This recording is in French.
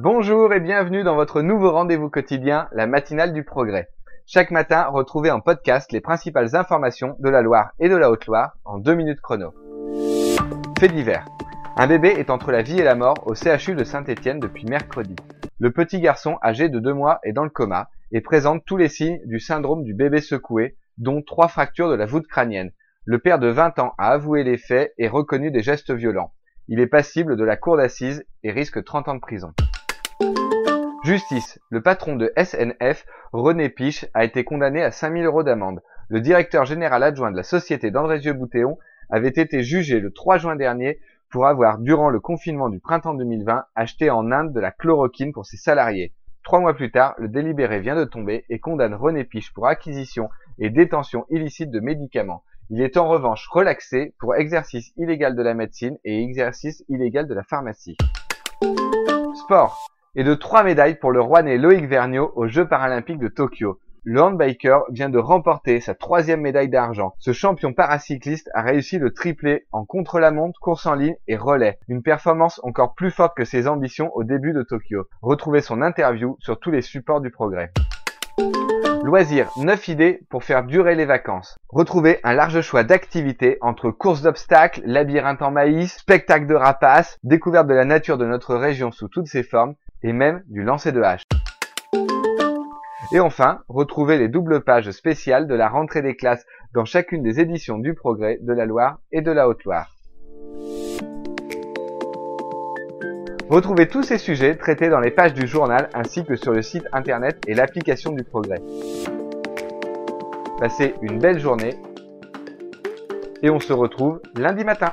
Bonjour et bienvenue dans votre nouveau rendez-vous quotidien, la matinale du progrès. Chaque matin, retrouvez en podcast les principales informations de la Loire et de la Haute-Loire en deux minutes chrono. Fait divers. Un bébé est entre la vie et la mort au CHU de Saint-Étienne depuis mercredi. Le petit garçon âgé de deux mois est dans le coma et présente tous les signes du syndrome du bébé secoué, dont trois fractures de la voûte crânienne. Le père de 20 ans a avoué les faits et reconnu des gestes violents. Il est passible de la cour d'assises et risque 30 ans de prison. Justice. Le patron de SNF, René Piche, a été condamné à 5000 euros d'amende. Le directeur général adjoint de la société d'Andrézieux-Boutéon avait été jugé le 3 juin dernier pour avoir, durant le confinement du printemps 2020, acheté en Inde de la chloroquine pour ses salariés. Trois mois plus tard, le délibéré vient de tomber et condamne René Piche pour acquisition et détention illicite de médicaments. Il est en revanche relaxé pour exercice illégal de la médecine et exercice illégal de la pharmacie. Sport et de trois médailles pour le Rouennais Loïc Vergniaud aux Jeux paralympiques de Tokyo. Le handbiker vient de remporter sa troisième médaille d'argent. Ce champion paracycliste a réussi le triplé en contre-la-montre, course en ligne et relais. Une performance encore plus forte que ses ambitions au début de Tokyo. Retrouvez son interview sur tous les supports du progrès. Loisirs, 9 idées pour faire durer les vacances. Retrouvez un large choix d'activités entre courses d'obstacles, labyrinthe en maïs, spectacle de rapaces, découverte de la nature de notre région sous toutes ses formes et même du lancer de hache. Et enfin, retrouvez les doubles pages spéciales de la rentrée des classes dans chacune des éditions du Progrès de la Loire et de la Haute-Loire. Retrouvez tous ces sujets traités dans les pages du journal ainsi que sur le site internet et l'application du Progrès. Passez une belle journée et on se retrouve lundi matin.